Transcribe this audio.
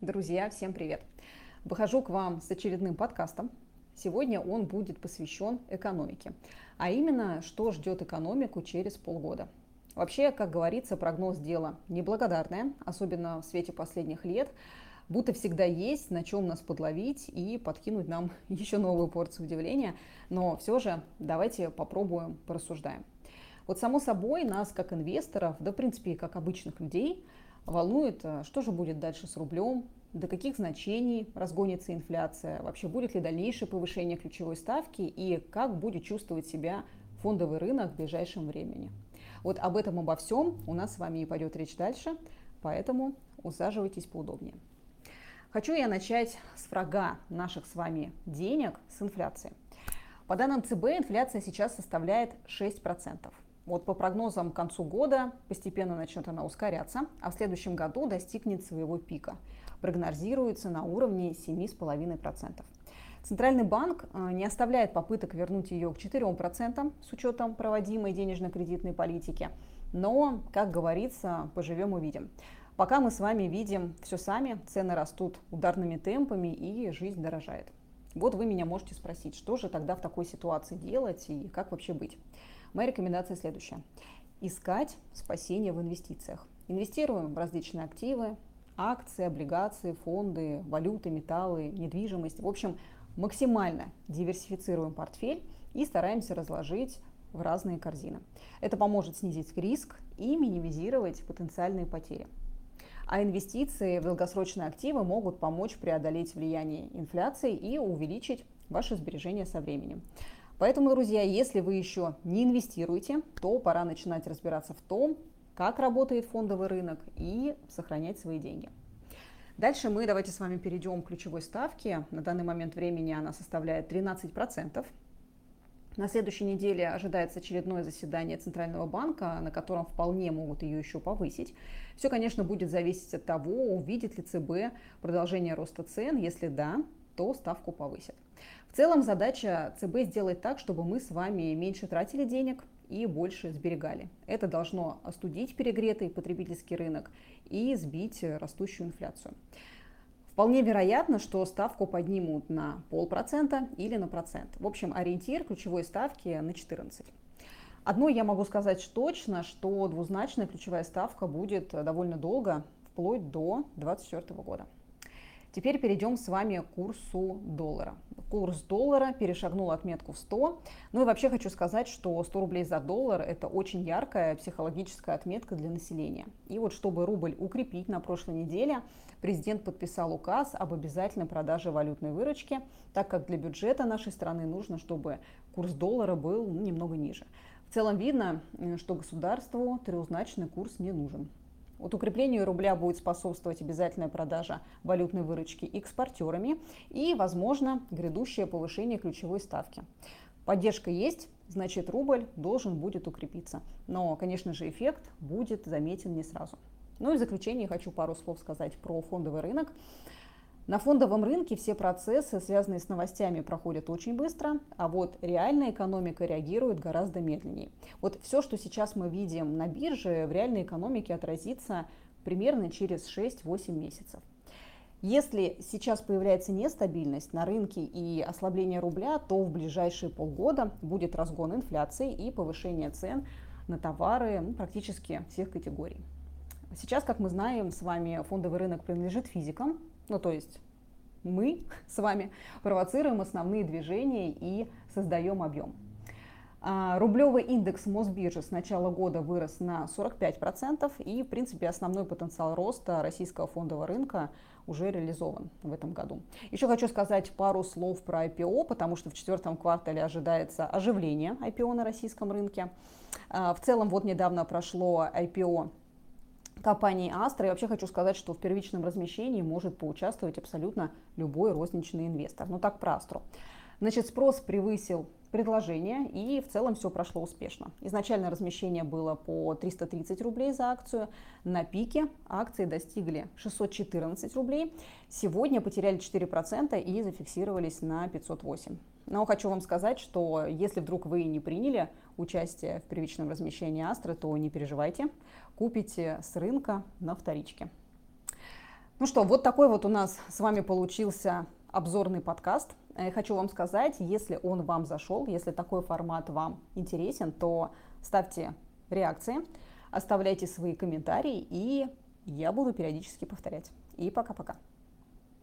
Друзья, всем привет! Выхожу к вам с очередным подкастом. Сегодня он будет посвящен экономике, а именно, что ждет экономику через полгода. Вообще, как говорится, прогноз дела неблагодарное, особенно в свете последних лет, будто всегда есть на чем нас подловить и подкинуть нам еще новую порцию удивления. Но все же давайте попробуем порассуждаем. Вот само собой нас, как инвесторов, да в принципе как обычных людей, волнует, э, что же будет дальше с рублем, до каких значений разгонится инфляция, вообще будет ли дальнейшее повышение ключевой ставки и как будет чувствовать себя фондовый рынок в ближайшем времени. Вот об этом обо всем у нас с вами и пойдет речь дальше, поэтому усаживайтесь поудобнее. Хочу я начать с врага наших с вами денег, с инфляции. По данным ЦБ, инфляция сейчас составляет 6%. Вот по прогнозам к концу года постепенно начнет она ускоряться, а в следующем году достигнет своего пика. Прогнозируется на уровне 7,5%. Центральный банк э, не оставляет попыток вернуть ее к 4% с учетом проводимой денежно-кредитной политики. Но, как говорится, поживем увидим. Пока мы с вами видим все сами, цены растут ударными темпами и жизнь дорожает. Вот вы меня можете спросить, что же тогда в такой ситуации делать и как вообще быть. Моя рекомендация следующая. Искать спасение в инвестициях. Инвестируем в различные активы, акции, облигации, фонды, валюты, металлы, недвижимость. В общем, максимально диверсифицируем портфель и стараемся разложить в разные корзины. Это поможет снизить риск и минимизировать потенциальные потери. А инвестиции в долгосрочные активы могут помочь преодолеть влияние инфляции и увеличить ваши сбережения со временем. Поэтому, друзья, если вы еще не инвестируете, то пора начинать разбираться в том, как работает фондовый рынок и сохранять свои деньги. Дальше мы давайте с вами перейдем к ключевой ставке. На данный момент времени она составляет 13%. На следующей неделе ожидается очередное заседание Центрального банка, на котором вполне могут ее еще повысить. Все, конечно, будет зависеть от того, увидит ли ЦБ продолжение роста цен. Если да, то ставку повысят. В целом задача ЦБ сделать так, чтобы мы с вами меньше тратили денег и больше сберегали. Это должно остудить перегретый потребительский рынок и сбить растущую инфляцию. Вполне вероятно, что ставку поднимут на полпроцента или на процент. В общем, ориентир ключевой ставки на 14. Одно я могу сказать точно, что двузначная ключевая ставка будет довольно долго, вплоть до 2024 года. Теперь перейдем с вами к курсу доллара. Курс доллара перешагнул отметку в 100. Ну и вообще хочу сказать, что 100 рублей за доллар – это очень яркая психологическая отметка для населения. И вот чтобы рубль укрепить на прошлой неделе, президент подписал указ об обязательной продаже валютной выручки, так как для бюджета нашей страны нужно, чтобы курс доллара был ну, немного ниже. В целом видно, что государству трехзначный курс не нужен. Вот укреплению рубля будет способствовать обязательная продажа валютной выручки экспортерами и, возможно, грядущее повышение ключевой ставки. Поддержка есть, значит рубль должен будет укрепиться. Но, конечно же, эффект будет заметен не сразу. Ну и в заключение хочу пару слов сказать про фондовый рынок. На фондовом рынке все процессы, связанные с новостями, проходят очень быстро, а вот реальная экономика реагирует гораздо медленнее. Вот все, что сейчас мы видим на бирже, в реальной экономике отразится примерно через 6-8 месяцев. Если сейчас появляется нестабильность на рынке и ослабление рубля, то в ближайшие полгода будет разгон инфляции и повышение цен на товары ну, практически всех категорий. Сейчас, как мы знаем, с вами фондовый рынок принадлежит физикам, ну, то есть мы с вами провоцируем основные движения и создаем объем. А, рублевый индекс Мосбиржи с начала года вырос на 45%, и, в принципе, основной потенциал роста российского фондового рынка уже реализован в этом году. Еще хочу сказать пару слов про IPO, потому что в четвертом квартале ожидается оживление IPO на российском рынке. А, в целом, вот недавно прошло IPO компании Astra. И вообще хочу сказать, что в первичном размещении может поучаствовать абсолютно любой розничный инвестор. Но так про Astra. Значит, спрос превысил предложение и в целом все прошло успешно. Изначально размещение было по 330 рублей за акцию. На пике акции достигли 614 рублей. Сегодня потеряли 4% и зафиксировались на 508. Но хочу вам сказать, что если вдруг вы не приняли участие в первичном размещении Астры, то не переживайте, купите с рынка на вторичке. Ну что, вот такой вот у нас с вами получился обзорный подкаст. Э, хочу вам сказать, если он вам зашел, если такой формат вам интересен, то ставьте реакции, оставляйте свои комментарии, и я буду периодически повторять. И пока-пока.